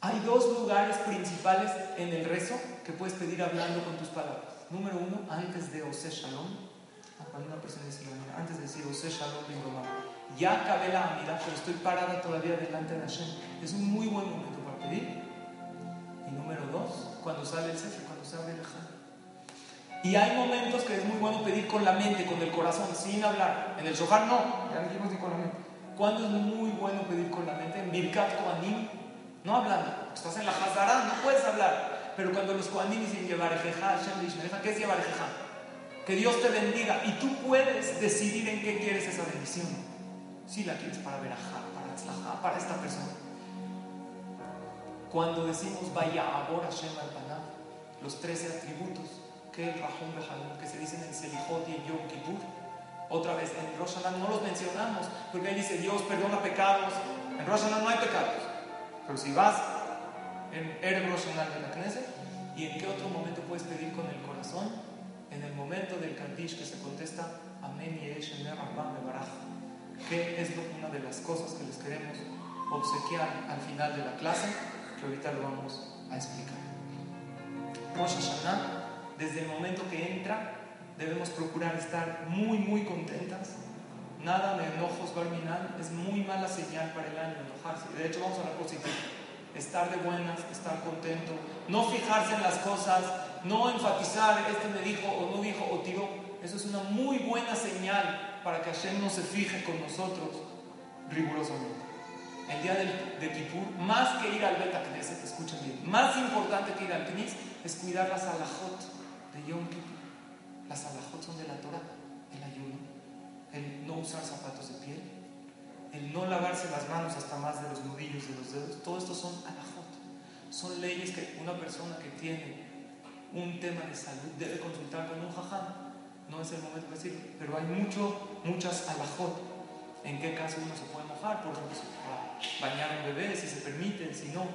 A: Hay dos lugares principales en el rezo que puedes pedir hablando con tus palabras. Número uno, antes de Ose Shalom. Cuando una persona dice antes de decir Ose Shalom, ya acabé la amida, pero estoy parada todavía delante de Hashem. Es un muy buen momento para pedir. Y número dos, cuando sale el Sefer, cuando se abre el y hay momentos que es muy bueno pedir con la mente, con el corazón, sin hablar. En el shofar no, ya dijimos ni con la mente. ¿Cuándo es muy bueno pedir con la mente? En Birkat Kohanim, no hablando. Estás en la Hazara, no puedes hablar. Pero cuando los Kohanim dicen Yevarejeja, Hashem ¿qué es Yevarejeja? Que Dios te bendiga y tú puedes decidir en qué quieres esa bendición. Si la quieres para Berajá, para Tzlajá, para esta persona. Cuando decimos Vaya ahora Hashem al los 13 atributos que el Rahum que se dicen en Selijot y en Yom Kippur. Otra vez, en Rosh no los mencionamos, porque ahí dice Dios perdona pecados. En Rosh no hay pecados. Pero si vas en Erev Rosh de la Knesset, ¿y en qué otro momento puedes pedir con el corazón? En el momento del Kaddish que se contesta Amén y Baraj, que es una de las cosas que les queremos obsequiar al final de la clase, que ahorita lo vamos a explicar. Rosh Hashanah desde el momento que entra, debemos procurar estar muy, muy contentas. Nada de enojos, Barminan, es muy mala señal para el año enojarse. De hecho, vamos a la positiva. Estar de buenas, estar contento, no fijarse en las cosas, no enfatizar, este me dijo o no dijo o tiró. Eso es una muy buena señal para que Hashem no se fije con nosotros rigurosamente. El día de, de Kippur, más que ir al Beta Knesset, escuchen bien, más importante que ir al Knis es cuidar las alajot de Yom Kippur. Las alajot son de la Torah, el ayuno, el no usar zapatos de piel, el no lavarse las manos hasta más de los nudillos de los dedos. Todo esto son alajot. Son leyes que una persona que tiene un tema de salud debe consultar con un jajam. No es el momento de decirlo, pero hay mucho, muchas alajot. ¿En qué caso uno se puede mojar? Por ejemplo, para bañar a un bebé, si se permite, si no.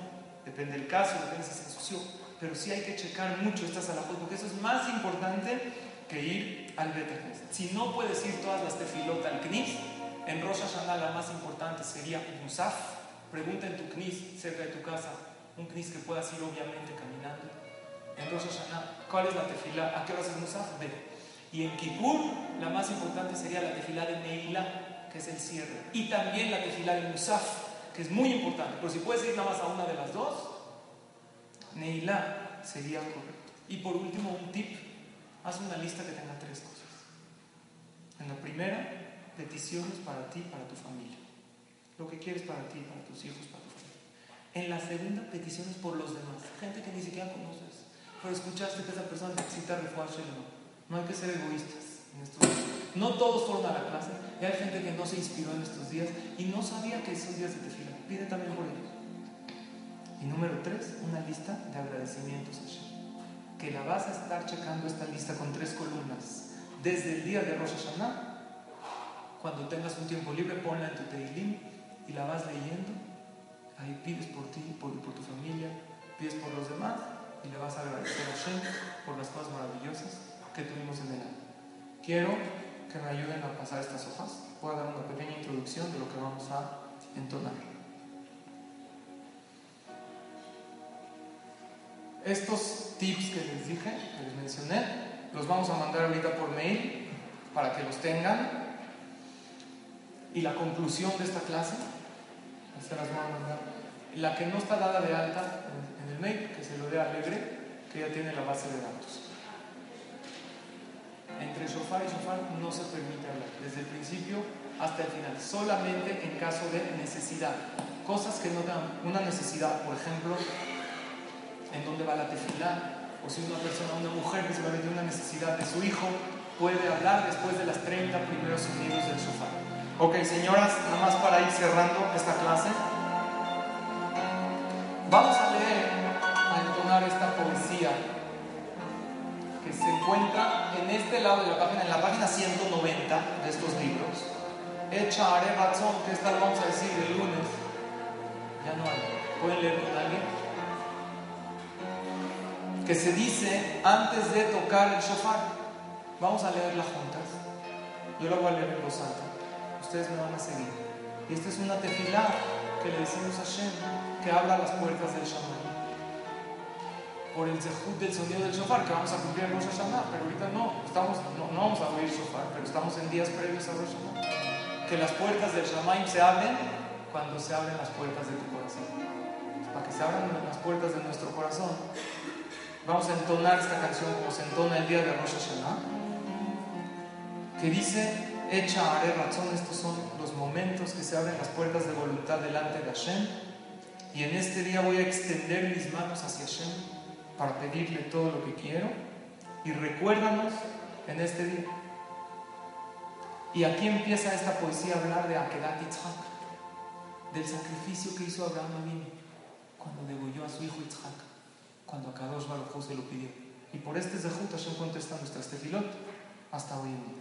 A: Depende del caso, depende si se ensució pero sí hay que checar mucho estas alajot, porque eso es más importante que ir al Betacnes. Si no puedes ir todas las tefilot al Knis, en Rosh Hashanah la más importante sería Musaf. Pregunta en tu Knis, cerca de tu casa, un Knis que puedas ir obviamente caminando. en Rosh Hashanah, ¿cuál es la tefila? ¿A qué hora es Musaf? B. Y en Kippur, la más importante sería la tefila de Neila, que es el cierre. Y también la tefila de Musaf, que es muy importante. Pero si puedes ir nada más a una de las dos, Neila sería correcto. Y por último, un tip: haz una lista que tenga tres cosas. En la primera, peticiones para ti, para tu familia. Lo que quieres para ti, para tus hijos, para tu familia. En la segunda, peticiones por los demás. Gente que ni siquiera conoces. Pero escuchaste que esa persona necesita refuerzo no. Hay que ser egoístas en estos días. No todos fueron a la clase. Hay gente que no se inspiró en estos días y no sabía que esos días de tefila. Pide también por ellos. Y número tres, una lista de agradecimientos a Hashem. Que la vas a estar checando esta lista con tres columnas. Desde el día de Rosh Hashanah cuando tengas un tiempo libre, ponla en tu Teilim y la vas leyendo. Ahí pides por ti, por, tu familia, pides por los demás y le vas a agradecer a Shem por las cosas maravillosas que tuvimos en año. Quiero que me ayuden a pasar estas hojas. Voy a dar una pequeña introducción de lo que vamos a entonar. Estos tips que les dije, que les mencioné, los vamos a mandar ahorita por mail para que los tengan y la conclusión de esta clase, se las voy a mandar. La que no está dada de alta en, el mail, que se lo dé Alegre, que ya tiene la base de datos. Entre shofar y shofar no se permite hablar, desde el principio hasta el final, solamente en caso de necesidad. Cosas que no dan una necesidad, por ejemplo, en dónde va la tefilá, o si una persona, una mujer que se va a una necesidad de su hijo, puede hablar después de las 30 primeros sonidos del shofar. Ok, señoras, nada más para ir cerrando esta clase. Vamos a leer, a entonar esta poesía que se encuentra en este lado de la página, en la página 190 de estos libros. Echa haré razón, que esta vamos a decir el lunes. Ya no hay. ¿Pueden leer con alguien? Que se dice antes de tocar el shofar. Vamos a leerla juntas. Yo la voy a leer en voz alta ustedes me van a seguir. Y esta es una tefilá que le decimos a Shem, que habla las puertas del Shaman. Por el zehut del sonido del shofar, que vamos a cumplir Rosh Hashanah, pero ahorita no, estamos, no, vamos a oír shofar, pero estamos en días previos a Rosh Hashanah. Que las puertas del Shamaim se abren cuando se abren las puertas de tu corazón. Para que se abran las puertas de nuestro corazón, vamos a entonar esta canción como se entona el día de Rosh Hashanah, que dice Echa haré razón, estos son los momentos que se abren las puertas de voluntad delante de Hashem. Y en este día voy a extender mis manos hacia Hashem para pedirle todo lo que quiero. Y recuérdanos en este día. Y aquí empieza esta poesía a hablar de Akedat Yitzhak, del sacrificio que hizo Abraham Avinu cuando degolló a su hijo Yitzhak, cuando Akadosh Baruj se lo pidió. Y por este Zehut Hashem contesta nuestras tefilot hasta hoy en día.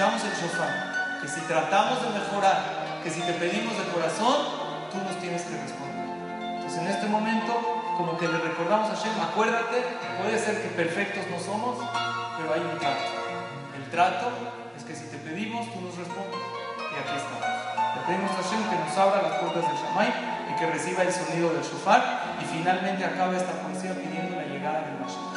A: Escuchamos el shofar, que si tratamos de mejorar, que si te pedimos de corazón, tú nos tienes que responder. Entonces en este momento, como que le recordamos a Hashem, acuérdate, puede ser que perfectos no somos, pero hay un trato. El trato es que si te pedimos, tú nos respondes. Y aquí estamos. Le pedimos a Hashem que nos abra las puertas del Shamay y que reciba el sonido del shofar y finalmente acabe esta poesía pidiendo la llegada del Mashiach.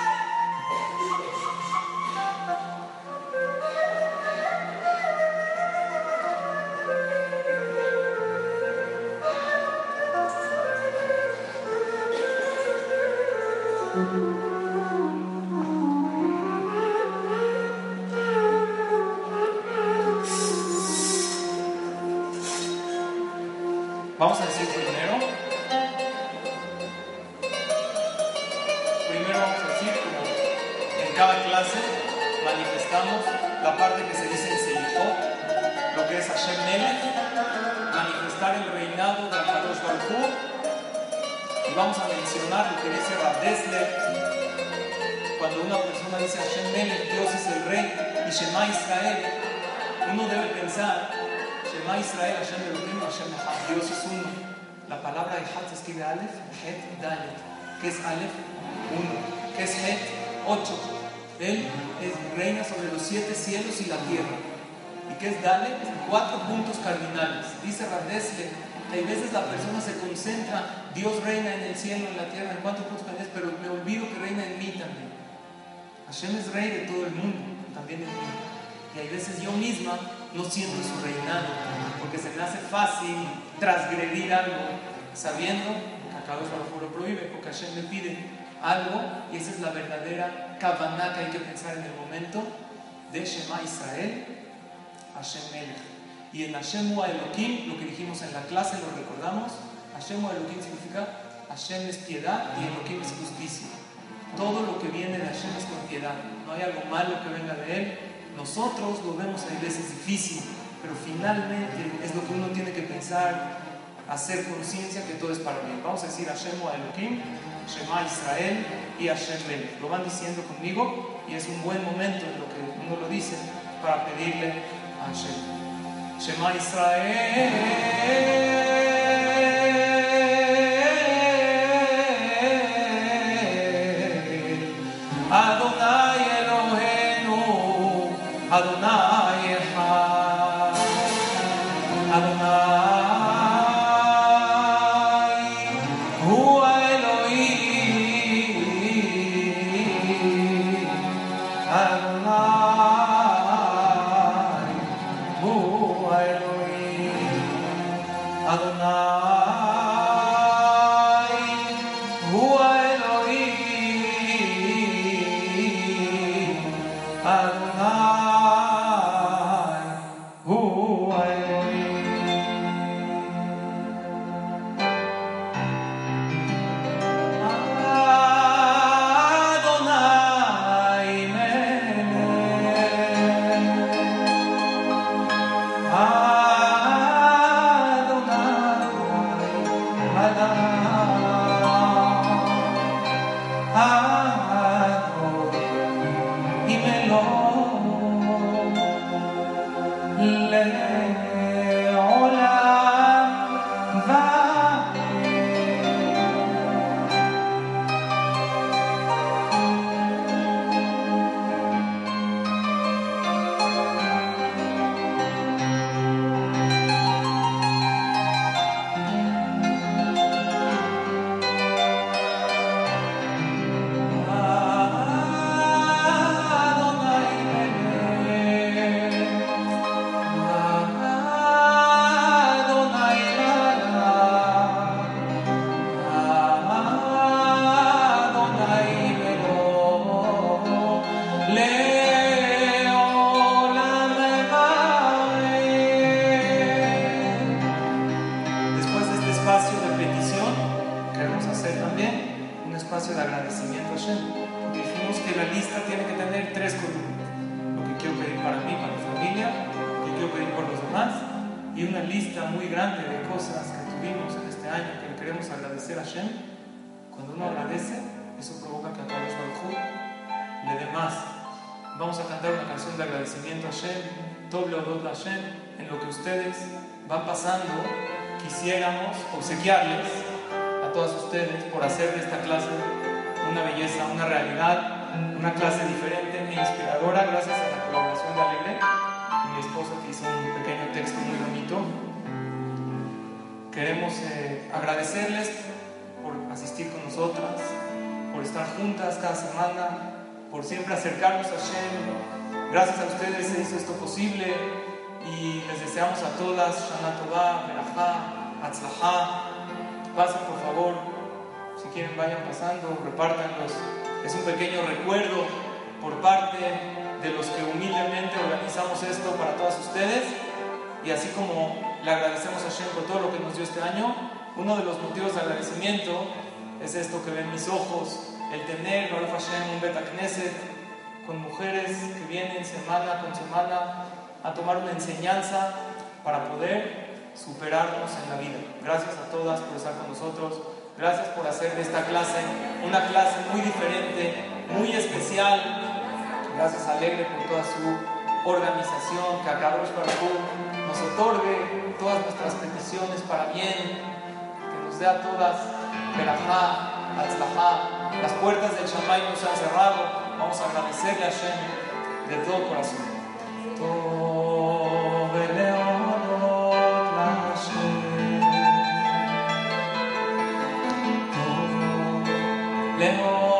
A: cielos y la tierra. ¿Y qué es Dalet? Cuatro puntos cardinales. Dice Radesle hay veces la persona se concentra, Dios reina en el cielo, en la tierra, en cuatro puntos cardinales, pero me olvido que reina en mí también. Hashem es rey de todo el mundo, también en mí. Y hay veces yo misma no siento su reinado, porque se me hace fácil transgredir algo sabiendo que acá lo prohíbe, porque Hashem me pide algo y esa es la verdadera kavaná que hay que pensar en el momento de Shema Israel, Hashem Melech. Y en Hashem Elohim, lo que dijimos en la clase, lo recordamos, Hashem Elohim significa Hashem es piedad y Elohim es justicia. Todo lo que viene de Hashem es con piedad. No hay algo malo que venga de él, nosotros lo vemos a veces difícil, pero finalmente es lo que uno tiene que pensar, hacer conciencia que todo es para bien. Vamos a decir Hashem Elohim, Shema Israel y Hashem Melech. Lo van diciendo conmigo y es un buen momento en lo que lo dice para pedirle a Hashem. Shema Israel.
B: Asistir con nosotras, por estar juntas cada semana, por siempre acercarnos a Shem. Gracias a ustedes se hizo esto posible y les deseamos a todas Shana Tová, Berajá, Atzlajá. Pasen por favor, si quieren vayan pasando, repártanlos. Es un pequeño recuerdo por parte de los que humildemente organizamos esto para todas ustedes. Y así como le agradecemos a Shem por todo lo que nos dio este año, uno de los motivos de agradecimiento es esto que ven mis ojos, el tener, Baruch Hashem, un Beta Knesset con mujeres que vienen semana con semana a tomar una enseñanza para poder superarnos en la vida. Gracias a todas por estar con nosotros. Gracias por hacer de esta clase una clase muy diferente, muy especial. Gracias a Alegre por toda su organización, que a Kadosh nos otorgue todas nuestras peticiones para bien, que nos dé a todas Berajá, Atzlajá. Las puertas del Shamay nos han cerrado. Vamos a agradecerle a Shem de todo corazón.
A: ¿Puedes